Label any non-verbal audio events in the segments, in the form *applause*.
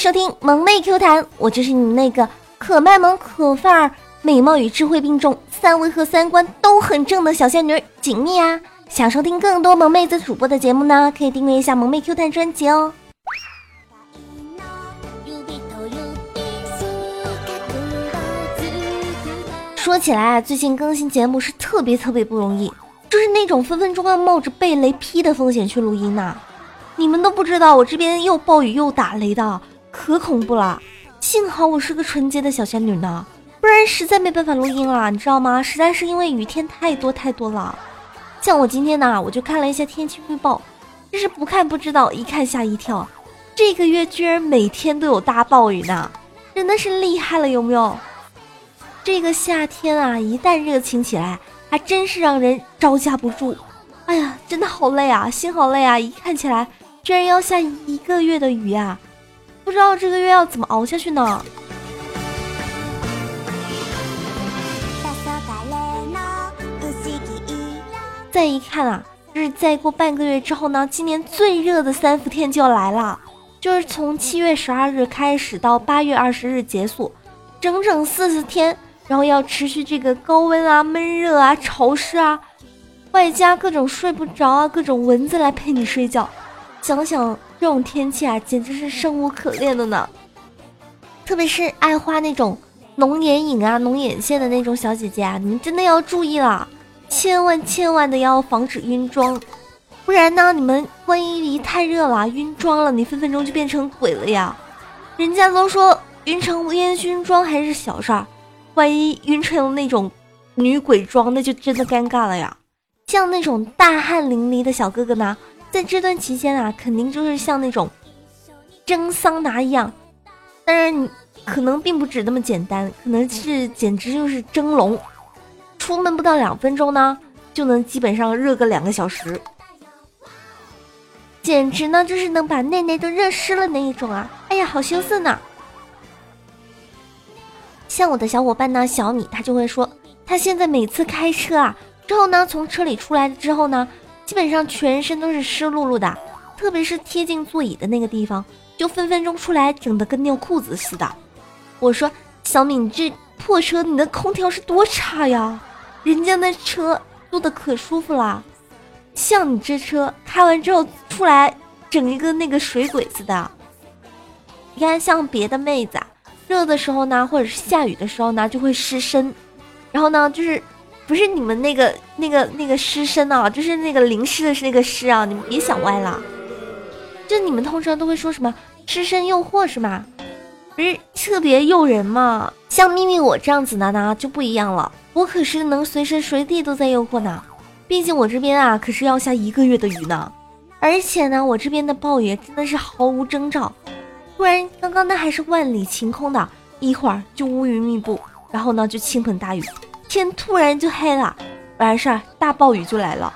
收听萌妹 Q 弹，我就是你们那个可卖萌、可范儿、美貌与智慧并重、三围和三观都很正的小仙女锦觅啊！想收听更多萌妹子主播的节目呢，可以订阅一下萌妹 Q 弹专辑哦。说起来啊，最近更新节目是特别特别不容易，就是那种分分钟要冒着被雷劈的风险去录音呐。你们都不知道，我这边又暴雨又打雷的。可恐怖了！幸好我是个纯洁的小仙女呢，不然实在没办法录音了，你知道吗？实在是因为雨天太多太多了。像我今天呢，我就看了一下天气预报，就是不看不知道，一看吓一跳。这个月居然每天都有大暴雨呢，真的是厉害了，有没有？这个夏天啊，一旦热情起来，还真是让人招架不住。哎呀，真的好累啊，心好累啊！一看起来，居然要下一个月的雨呀！不知道这个月要怎么熬下去呢？再一看啊，就是再过半个月之后呢，今年最热的三伏天就要来了，就是从七月十二日开始到八月二十日结束，整整四十天，然后要持续这个高温啊、闷热啊、潮湿啊，外加各种睡不着啊、各种蚊子来陪你睡觉，想想。这种天气啊，简直是生无可恋的呢。特别是爱画那种浓眼影啊、浓眼线的那种小姐姐啊，你们真的要注意了，千万千万的要防止晕妆，不然呢，你们万一一太热了晕妆了，你分分钟就变成鬼了呀。人家都说晕成烟熏妆还是小事儿，万一晕成了那种女鬼妆，那就真的尴尬了呀。像那种大汗淋漓的小哥哥呢？在这段期间啊，肯定就是像那种蒸桑拿一样，当然你可能并不止那么简单，可能是简直就是蒸笼，出门不到两分钟呢，就能基本上热个两个小时，简直呢就是能把内内都热湿了那一种啊！哎呀，好羞涩呢。像我的小伙伴呢，小米，他就会说，他现在每次开车啊，之后呢，从车里出来之后呢。基本上全身都是湿漉漉的，特别是贴近座椅的那个地方，就分分钟出来整的跟尿裤子似的。我说小敏，你这破车，你的空调是多差呀？人家那车坐的可舒服啦，像你这车开完之后出来整一个那个水鬼似的。你看，像别的妹子，热的时候呢，或者是下雨的时候呢，就会湿身，然后呢，就是。不是你们那个那个那个湿身啊，就是那个淋湿的是那个湿啊，你们别想歪了。就你们通常都会说什么湿身诱惑是吗？不是特别诱人吗？像咪咪我这样子的呢就不一样了，我可是能随时随地都在诱惑呢。毕竟我这边啊可是要下一个月的雨呢，而且呢我这边的暴雨真的是毫无征兆，突然刚刚那还是万里晴空的，一会儿就乌云密布，然后呢就倾盆大雨。天突然就黑了，完事儿大暴雨就来了，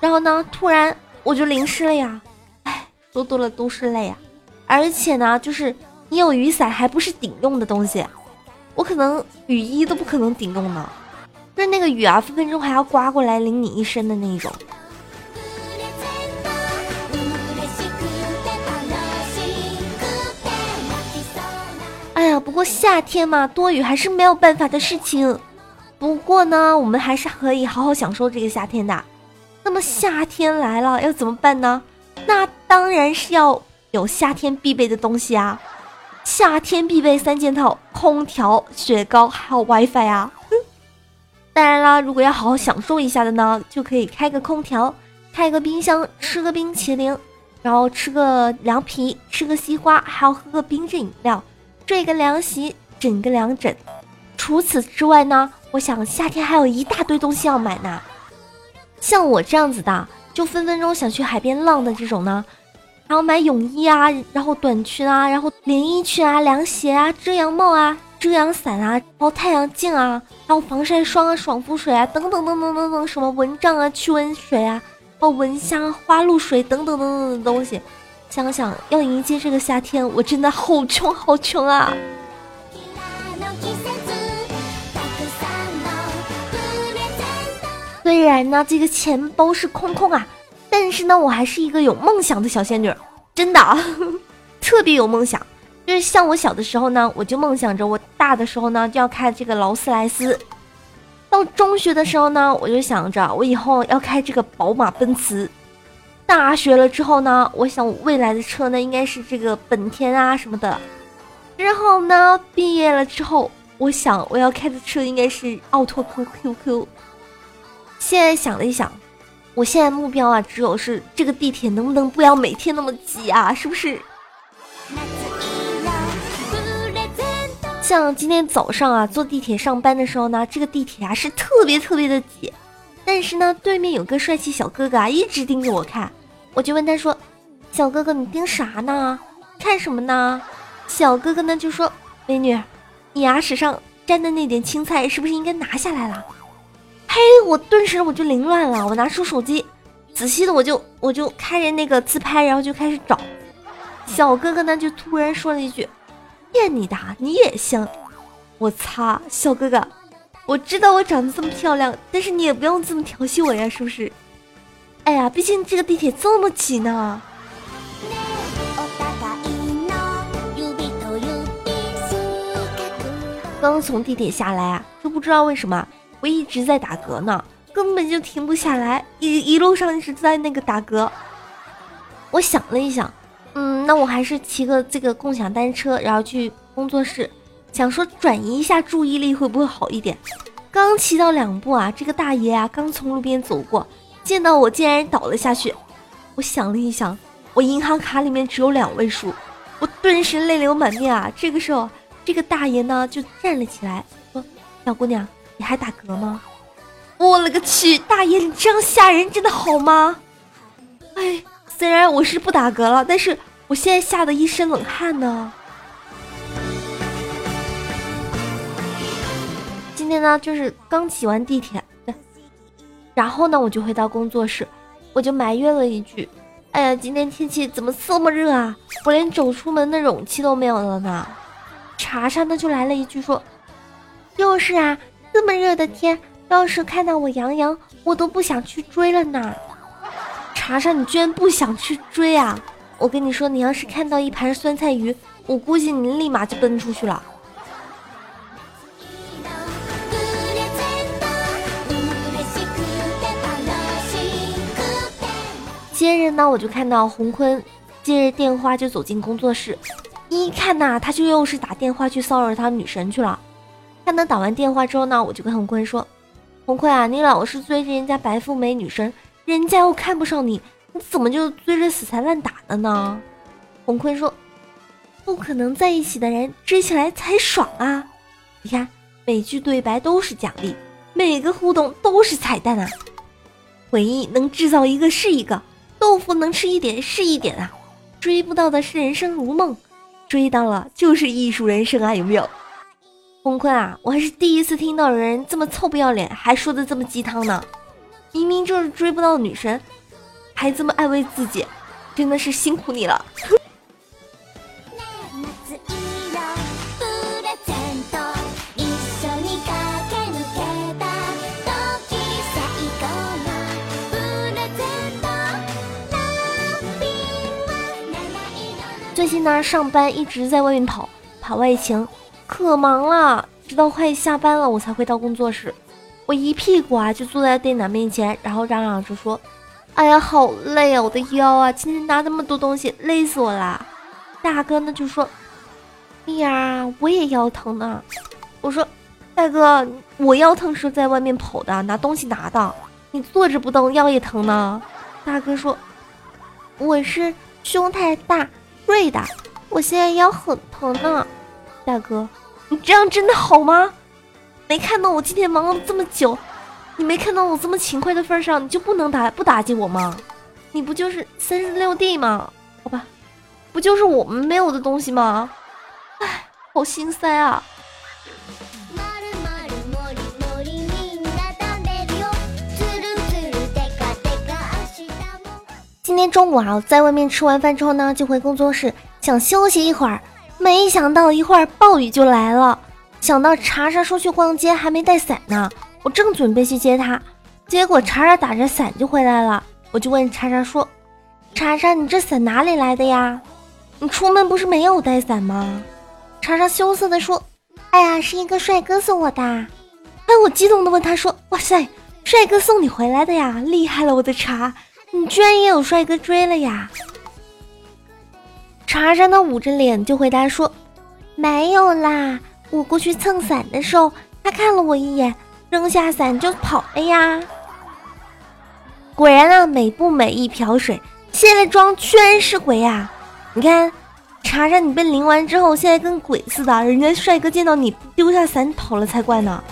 然后呢，突然我就淋湿了呀！哎，说多了都是泪啊！而且呢，就是你有雨伞还不是顶用的东西，我可能雨衣都不可能顶用呢，就是那个雨啊，分分钟还要刮过来淋你一身的那一种。哎呀，不过夏天嘛，多雨还是没有办法的事情。不过呢，我们还是可以好好享受这个夏天的。那么夏天来了要怎么办呢？那当然是要有夏天必备的东西啊！夏天必备三件套：空调、雪糕还有 WiFi 啊！当然啦，如果要好好享受一下的呢，就可以开个空调，开个冰箱，吃个冰淇淋，然后吃个凉皮，吃个西瓜，还要喝个冰镇饮料，睡个凉席，枕个凉枕。除此之外呢？我想夏天还有一大堆东西要买呢，像我这样子的，就分分钟想去海边浪的这种呢，还要买泳衣啊，然后短裙啊，然后连衣裙啊，凉鞋啊，遮阳帽啊，遮阳伞啊，然后太阳镜啊，还有防晒霜啊，爽肤水啊，等等等等等等，什么蚊帐啊，驱蚊水啊，还有蚊香、花露水等等等等的东西。想想要迎接这个夏天，我真的好穷好穷啊！虽然呢，这个钱包是空空啊，但是呢，我还是一个有梦想的小仙女，真的 *laughs* 特别有梦想。就是像我小的时候呢，我就梦想着我大的时候呢就要开这个劳斯莱斯；到中学的时候呢，我就想着我以后要开这个宝马、奔驰；大学了之后呢，我想未来的车呢应该是这个本田啊什么的；之后呢，毕业了之后，我想我要开的车应该是奥拓 Q Q Q。现在想了一想。我现在目标啊，只有是这个地铁能不能不要每天那么挤啊？是不是？像今天早上啊，坐地铁上班的时候呢，这个地铁啊是特别特别的挤，但是呢，对面有个帅气小哥哥啊，一直盯着我看，我就问他说：“小哥哥，你盯啥呢？看什么呢？”小哥哥呢就说：“美女，你牙齿上沾的那点青菜是不是应该拿下来了？”嘿，我顿时我就凌乱了，我拿出手机，仔细的我就我就开着那个自拍，然后就开始找。小哥哥呢就突然说了一句：“骗你的，你也香。”我擦，小哥哥，我知道我长得这么漂亮，但是你也不用这么调戏我呀，是不是？哎呀，毕竟这个地铁这么挤呢。刚从地铁下来啊，就不知道为什么。我一直在打嗝呢，根本就停不下来，一一路上一直在那个打嗝。我想了一想，嗯，那我还是骑个这个共享单车，然后去工作室，想说转移一下注意力会不会好一点？刚骑到两步啊，这个大爷啊刚从路边走过，见到我竟然倒了下去。我想了一想，我银行卡里面只有两位数，我顿时泪流满面啊。这个时候，这个大爷呢就站了起来，说：“小姑娘。”你还打嗝吗？我勒个去，大爷你这样吓人真的好吗？哎，虽然我是不打嗝了，但是我现在吓得一身冷汗呢。今天呢，就是刚挤完地铁，对然后呢，我就回到工作室，我就埋怨了一句：“哎呀，今天天气怎么这么热啊？我连走出门的勇气都没有了呢。”查查呢就来了一句说：“就是啊。”这么热的天，要是看到我杨洋，我都不想去追了呢。查查，你居然不想去追啊？我跟你说，你要是看到一盘酸菜鱼，我估计你立马就奔出去了。接着呢，我就看到洪坤接着电话就走进工作室，一看呐，他就又是打电话去骚扰他女神去了。看他打完电话之后呢，我就跟洪坤说：“洪坤啊，你老是追着人家白富美女神，人家又看不上你，你怎么就追着死缠烂打的呢？”洪坤说：“不可能在一起的人追起来才爽啊！你看每句对白都是奖励，每个互动都是彩蛋啊！回忆能制造一个是一个，豆腐能吃一点是一点啊！追不到的是人生如梦，追到了就是艺术人生啊！有没有？”坤坤啊，我还是第一次听到有人这么臭不要脸，还说的这么鸡汤呢。明明就是追不到女神，还这么安慰自己，真的是辛苦你了。最近呢，上班一直在外面跑，跑外勤。可忙了，直到快下班了，我才回到工作室。我一屁股啊就坐在电脑面前，然后嚷嚷着说：“哎呀，好累啊，我的腰啊，今天拿那么多东西，累死我啦！”大哥呢就说：“哎呀，我也腰疼呢。”我说：“大哥，我腰疼是在外面跑的，拿东西拿的。你坐着不动，腰也疼呢。”大哥说：“我是胸太大，累的，我现在腰很疼呢。”大哥，你这样真的好吗？没看到我今天忙了这么久，你没看到我这么勤快的份上，你就不能打不打击我吗？你不就是三十六 D 吗？好吧，不就是我们没有的东西吗？唉，好心塞啊！今天中午啊，在外面吃完饭之后呢，就回工作室，想休息一会儿。没想到一会儿暴雨就来了，想到查查说去逛街还没带伞呢，我正准备去接他，结果查查打着伞就回来了。我就问查查说：“查查，你这伞哪里来的呀？”你出门不是没有带伞吗？茶茶羞涩的说：“哎呀，是一个帅哥送我的。”哎，我激动的问他说：“哇塞，帅哥送你回来的呀，厉害了，我的茶，你居然也有帅哥追了呀？”茶茶呢捂着脸就回答说：“没有啦，我过去蹭伞的时候，他看了我一眼，扔下伞就跑了呀。”果然啊，美不美一瓢水，卸了妆全是鬼呀！你看，查查你被淋完之后，现在跟鬼似的，人家帅哥见到你丢下伞跑了才怪呢。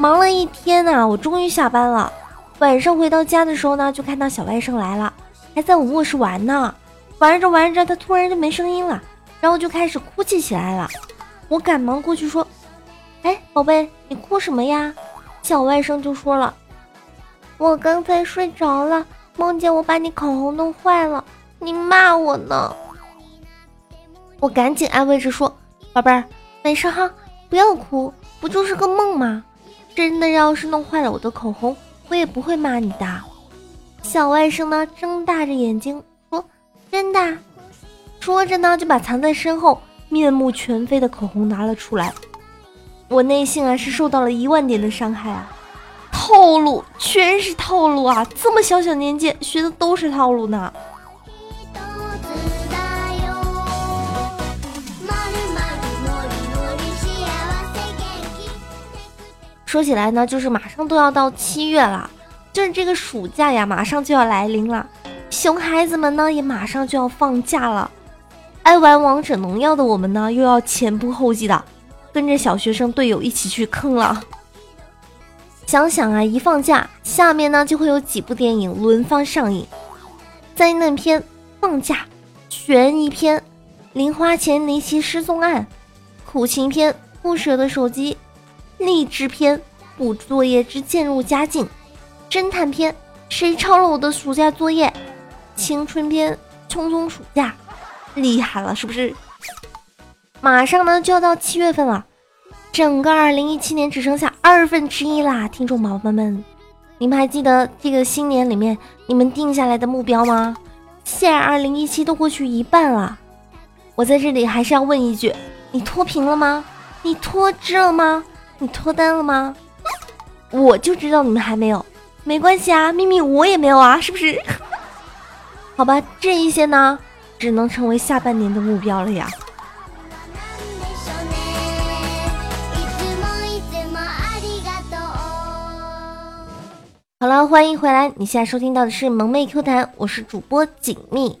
忙了一天呐，我终于下班了。晚上回到家的时候呢，就看到小外甥来了，还在我卧室玩呢。玩着玩着，他突然就没声音了，然后就开始哭泣起来了。我赶忙过去说：“哎，宝贝，你哭什么呀？”小外甥就说了：“我刚才睡着了，梦见我把你口红弄坏了，你骂我呢。”我赶紧安慰着说：“宝贝儿，没事哈，不要哭，不就是个梦吗？真的要是弄坏了我的口红，我也不会骂你的。”小外甥呢，睁大着眼睛说。真的，说着呢，就把藏在身后面目全非的口红拿了出来。我内心啊是受到了一万点的伤害啊，套路全是套路啊！这么小小年纪学的都是套路呢。说起来呢，就是马上都要到七月了，就是这个暑假呀，马上就要来临了。熊孩子们呢，也马上就要放假了。爱玩王者荣耀的我们呢，又要前仆后继的跟着小学生队友一起去坑了。想想啊，一放假，下面呢就会有几部电影轮番上映：灾难片《放假》，悬疑片《零花钱离奇失踪案》，苦情片《不舍的手机》，励志片《补作业之渐入佳境》，侦探片《谁抄了我的暑假作业》。青春片《匆匆暑假》，厉害了，是不是？马上呢就要到七月份了，整个二零一七年只剩下二分之一啦，听众宝宝们，你们还记得这个新年里面你们定下来的目标吗？现在二零一七都过去一半了，我在这里还是要问一句：你脱贫了吗？你脱脂了吗？你脱单了吗？我就知道你们还没有，没关系啊，秘密我也没有啊，是不是？*laughs* 好吧，这一些呢，只能成为下半年的目标了呀。好了，欢迎回来，你现在收听到的是萌妹 Q 弹，我是主播锦觅。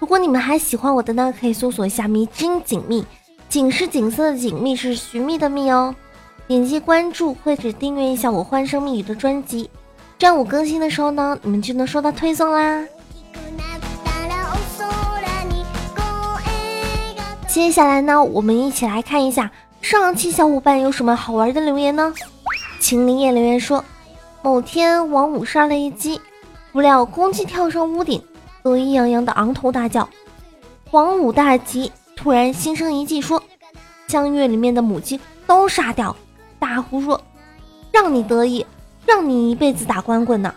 如果你们还喜欢我的呢，可以搜索一下迷津锦觅，锦是锦色的锦，觅是寻觅的觅哦。点击关注或者订阅一下我欢声蜜语的专辑，这样我更新的时候呢，你们就能收到推送啦。接下来呢，我们一起来看一下上期小伙伴有什么好玩的留言呢？秦林叶留言说，某天王五杀了一鸡，不料公鸡跳上屋顶，得意洋洋的昂头大叫。王五大急，突然心生一计，说将院里面的母鸡都杀掉。大呼说，让你得意，让你一辈子打光棍呢。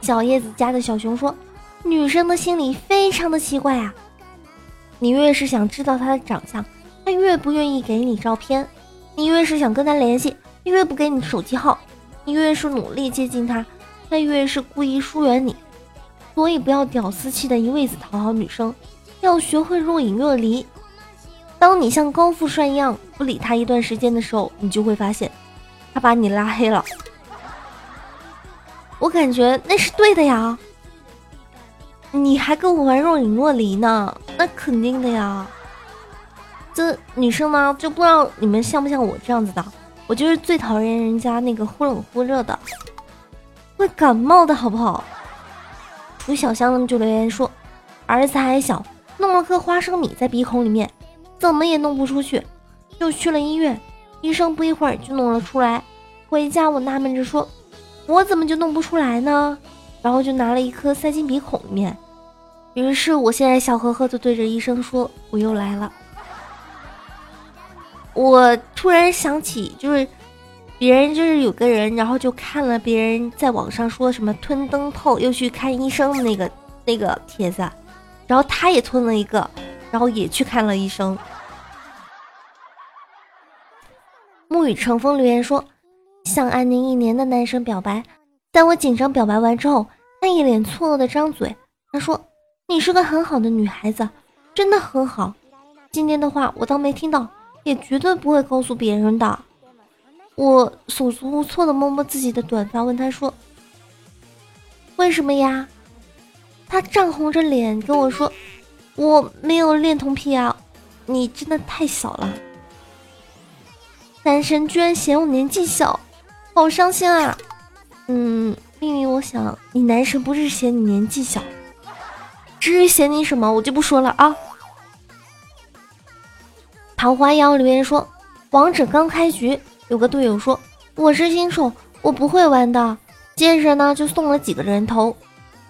小叶子家的小熊说，女生的心里非常的奇怪啊。你越是想知道她的长相，她越不愿意给你照片；你越是想跟她联系，越不给你手机号；你越是努力接近她，她越是故意疏远你。所以不要屌丝气的一味子讨好女生，要学会若隐若离。当你像高富帅一样不理他一段时间的时候，你就会发现，他把你拉黑了。我感觉那是对的呀。你还跟我玩若隐若离呢？那肯定的呀。这女生呢，就不知道你们像不像我这样子的。我就是最讨厌人家那个忽冷忽热的，会感冒的好不好？楚小香就留言说，儿子还小，弄了颗花生米在鼻孔里面，怎么也弄不出去，就去了医院，医生不一会儿就弄了出来。回家我纳闷着说，我怎么就弄不出来呢？然后就拿了一颗塞进鼻孔里面，于是我现在笑呵呵的对着医生说：“我又来了。”我突然想起，就是别人就是有个人，然后就看了别人在网上说什么吞灯泡又去看医生的那个那个帖子，然后他也吞了一个，然后也去看了医生。沐雨成风留言说，向安宁一年的男生表白，在我紧张表白完之后，他一脸错愕的张嘴，他说：“你是个很好的女孩子，真的很好。”今天的话我当没听到，也绝对不会告诉别人的。我手足无措的摸摸自己的短发，问他说：“为什么呀？”他涨红着脸跟我说：“我没有恋童癖啊，你真的太小了。”男神居然嫌我年纪小，好伤心啊！嗯，秘密，我想你男神不是嫌你年纪小，至于嫌你什么，我就不说了啊。桃花妖留言说：“王者刚开局，有个队友说我是新手，我不会玩的。接着呢，就送了几个人头。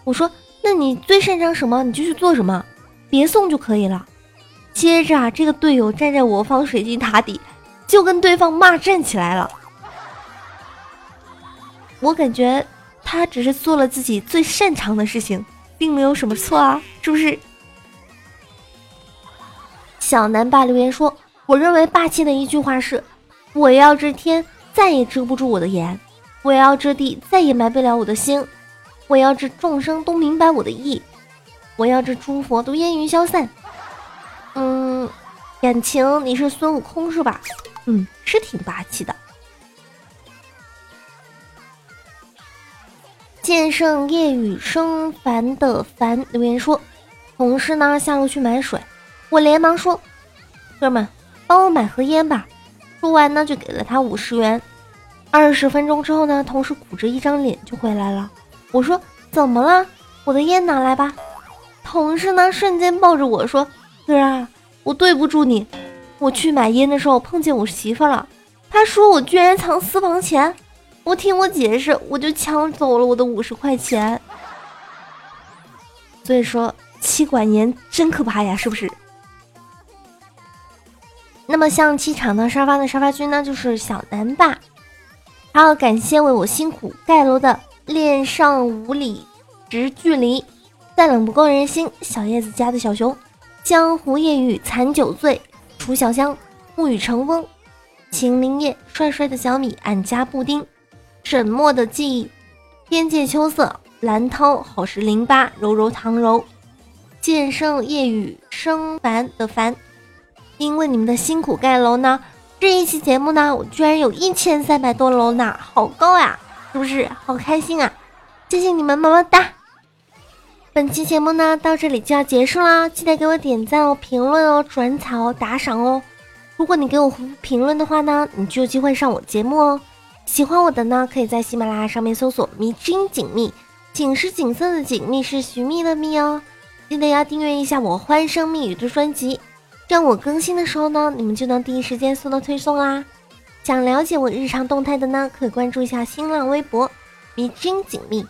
我说，那你最擅长什么，你就去做什么，别送就可以了。接着啊，这个队友站在我方水晶塔底，就跟对方骂战起来了。我感觉他只是做了自己最擅长的事情，并没有什么错啊，是不是？”小南霸留言说：“我认为霸气的一句话是，我要这天再也遮不住我的眼，我要这地再也埋不了我的心，我要这众生都明白我的意，我要这诸佛都烟云消散。”嗯，感情你是孙悟空是吧？嗯，是挺霸气的。剑圣夜雨生烦的烦留言说：“同事呢下楼去买水。”我连忙说：“哥们，帮我买盒烟吧。”说完呢，就给了他五十元。二十分钟之后呢，同事苦着一张脸就回来了。我说：“怎么了？我的烟拿来吧。”同事呢，瞬间抱着我说：“哥啊，我对不住你。我去买烟的时候碰见我媳妇了，她说我居然藏私房钱。我听我解释，我就抢走了我的五十块钱。所以说，妻管严真可怕呀，是不是？”那么像气场的沙发的沙发君呢，就是小南爸。还要感谢为我辛苦盖楼的恋上五里直距离，再冷不够人心。小叶子家的小熊，江湖夜雨残酒醉，楚小香，沐雨成风，秦林叶，帅帅的小米，俺家布丁，沈默的记忆，天界秋色，蓝涛，好事零八，柔柔唐柔，剑圣夜雨生烦的烦。因为你们的辛苦盖楼呢，这一期节目呢，我居然有一千三百多楼呢，好高呀，是不是？好开心啊！谢谢你们，么么哒！本期节目呢，到这里就要结束啦，记得给我点赞哦、评论哦、转草哦、打赏哦。如果你给我回复评论的话呢，你就有机会上我节目哦。喜欢我的呢，可以在喜马拉雅上面搜索“迷之音锦觅”，锦是锦色的锦，觅是寻觅的觅哦。记得要订阅一下我欢声蜜语的专辑。这样我更新的时候呢，你们就能第一时间收到推送啦。想了解我日常动态的呢，可以关注一下新浪微博“迷津锦觅”，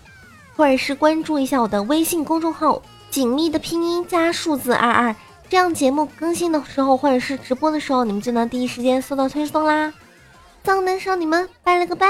或者是关注一下我的微信公众号“紧密”的拼音加数字二二，这样节目更新的时候或者是直播的时候，你们就能第一时间收到推送啦。藏男少女们，拜了个拜。